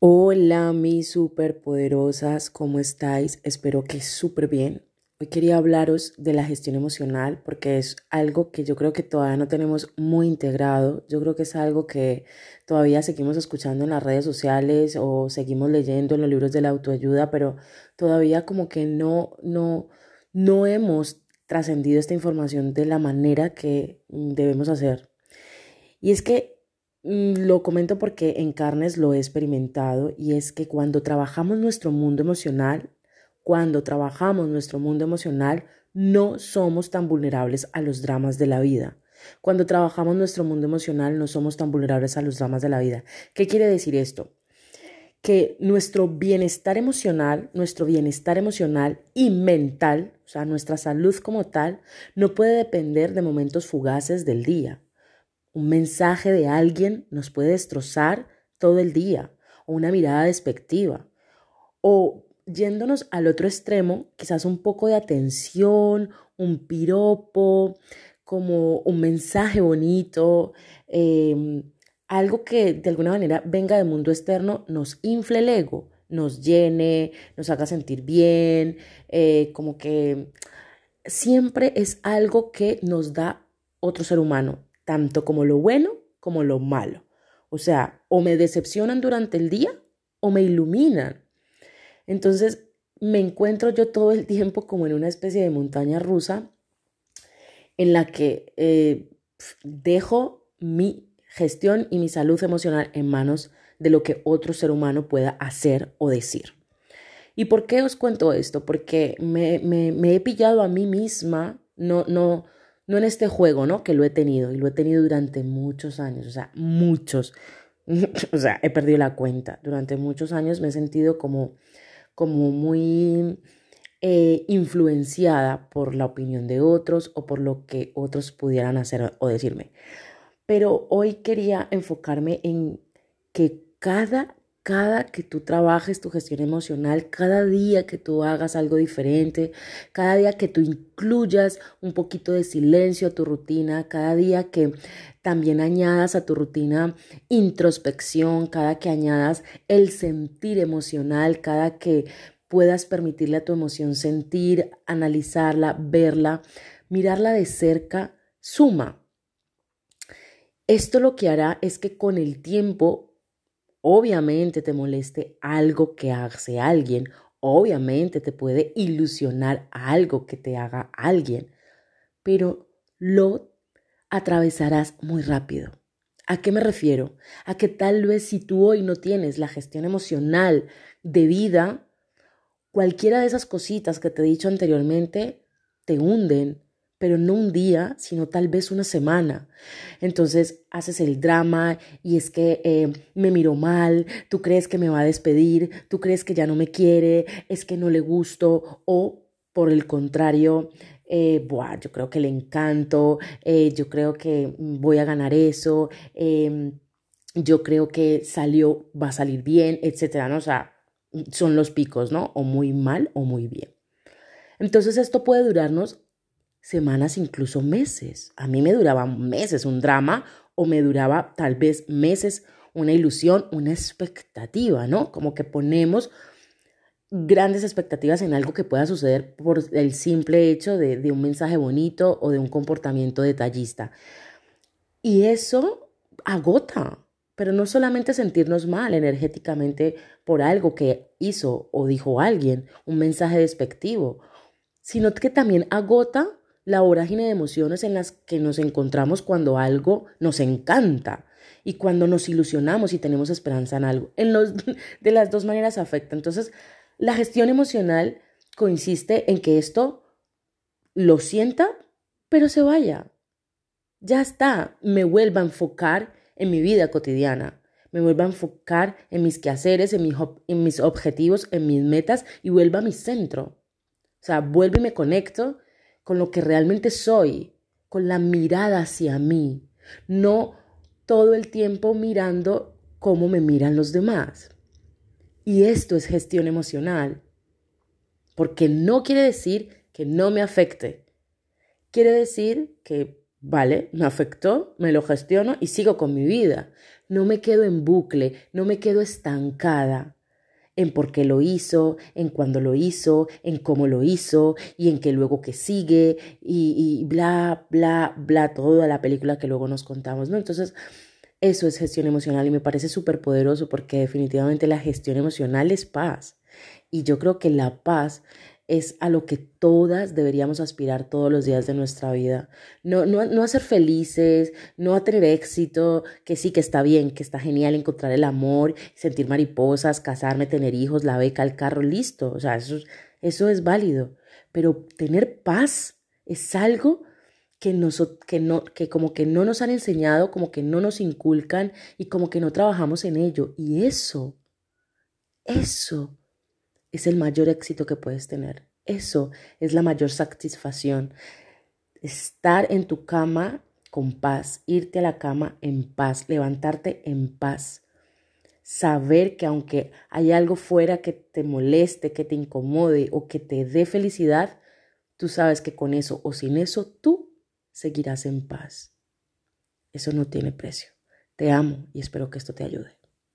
Hola mis superpoderosas, ¿cómo estáis? Espero que súper bien. Hoy quería hablaros de la gestión emocional porque es algo que yo creo que todavía no tenemos muy integrado. Yo creo que es algo que todavía seguimos escuchando en las redes sociales o seguimos leyendo en los libros de la autoayuda, pero todavía como que no, no, no hemos trascendido esta información de la manera que debemos hacer. Y es que lo comento porque en carnes lo he experimentado y es que cuando trabajamos nuestro mundo emocional, cuando trabajamos nuestro mundo emocional, no somos tan vulnerables a los dramas de la vida. Cuando trabajamos nuestro mundo emocional, no somos tan vulnerables a los dramas de la vida. ¿Qué quiere decir esto? Que nuestro bienestar emocional, nuestro bienestar emocional y mental, o sea, nuestra salud como tal, no puede depender de momentos fugaces del día. Un mensaje de alguien nos puede destrozar todo el día, o una mirada despectiva, o yéndonos al otro extremo, quizás un poco de atención, un piropo, como un mensaje bonito, em, algo que de alguna manera venga del mundo externo, nos infle el ego, nos llene, nos haga sentir bien, eh, como que siempre es algo que nos da otro ser humano, tanto como lo bueno como lo malo. O sea, o me decepcionan durante el día o me iluminan. Entonces, me encuentro yo todo el tiempo como en una especie de montaña rusa en la que eh, dejo mi gestión y mi salud emocional en manos de lo que otro ser humano pueda hacer o decir. ¿Y por qué os cuento esto? Porque me, me, he pillado a mí misma, no, no, no en este juego, ¿no? Que lo he tenido y lo he tenido durante muchos años, o sea, muchos, o sea, he perdido la cuenta. Durante muchos años me he sentido como, como muy eh, influenciada por la opinión de otros o por lo que otros pudieran hacer o decirme. Pero hoy quería enfocarme en que cada cada que tú trabajes tu gestión emocional, cada día que tú hagas algo diferente, cada día que tú incluyas un poquito de silencio a tu rutina, cada día que también añadas a tu rutina introspección, cada que añadas el sentir emocional, cada que puedas permitirle a tu emoción sentir, analizarla, verla, mirarla de cerca, suma. Esto lo que hará es que con el tiempo Obviamente te moleste algo que hace alguien, obviamente te puede ilusionar algo que te haga alguien, pero lo atravesarás muy rápido. ¿A qué me refiero? A que tal vez si tú hoy no tienes la gestión emocional de vida, cualquiera de esas cositas que te he dicho anteriormente te hunden, pero no un día, sino tal vez una semana. Entonces haces el drama y es que eh, me miró mal, tú crees que me va a despedir, tú crees que ya no me quiere, es que no le gusto o por el contrario, eh, yo creo que le encanto, eh, yo creo que voy a ganar eso, em, yo creo que salió, va a salir bien, etcétera, ¿no? O sea, son los picos, ¿no? O muy mal o muy bien. Entonces esto puede durarnos semanas, incluso meses. A mí me duraba meses un drama o me duraba tal vez meses una ilusión, una expectativa, ¿no? Como que ponemos grandes expectativas en algo que pueda suceder por el simple hecho de, de un mensaje bonito o de un comportamiento detallista. Y eso agota, pero no solamente sentirnos mal energéticamente por algo que hizo o dijo alguien, un mensaje despectivo, sino que también agota la vorágine de emociones en las que nos encontramos cuando algo nos encanta y cuando nos ilusionamos y tenemos esperanza en algo. En los, de las dos maneras afecta. Entonces, la gestión emocional consiste en que esto lo sienta, pero se vaya. Ya está, me vuelva a enfocar en mi vida cotidiana, me vuelva a enfocar en mis quehaceres, en mis, objetivos, en mis metas y vuelva a mi centro. O sea, vuelvo y me conecto con lo que realmente soy, con la mirada hacia mí, no todo el tiempo mirando cómo me miran los demás. Y esto es gestión emocional, porque no quiere decir que no me afecte. Quiere decir que, vale, me afectó, me lo gestiono y sigo con mi vida. no me quedo en bucle, no me quedo estancada en por qué lo hizo, en cuándo lo hizo, en cómo lo hizo y en qué luego que sigue y, y bla, bla, bla, toda la película que luego nos contamos, ¿no? Entonces, eso es gestión emocional y me parece súper poderoso porque definitivamente la gestión emocional es paz. Y yo creo que la paz es a lo que todas deberíamos aspirar todos los días de nuestra vida. No, no, no a ser felices, no a tener éxito, que sí que está bien, que está genial encontrar el amor, sentir mariposas, casarme, tener hijos, la beca, el carro, listo. O sea, eso, eso es válido. Pero tener paz es algo que, nos, que, no, que como que no nos han enseñado, como que no nos inculcan y como que no trabajamos en ello. Y eso, eso es el mayor éxito que puedes tener. Eso es la mayor satisfacción. Estar en tu cama con paz, irte a la cama en paz, levantarte en paz. Saber que aunque hay algo fuera que te moleste, que te incomode o que te dé felicidad, tú sabes que con eso o sin eso tú seguirás en paz. Eso no tiene precio. Te amo y espero que esto te ayude.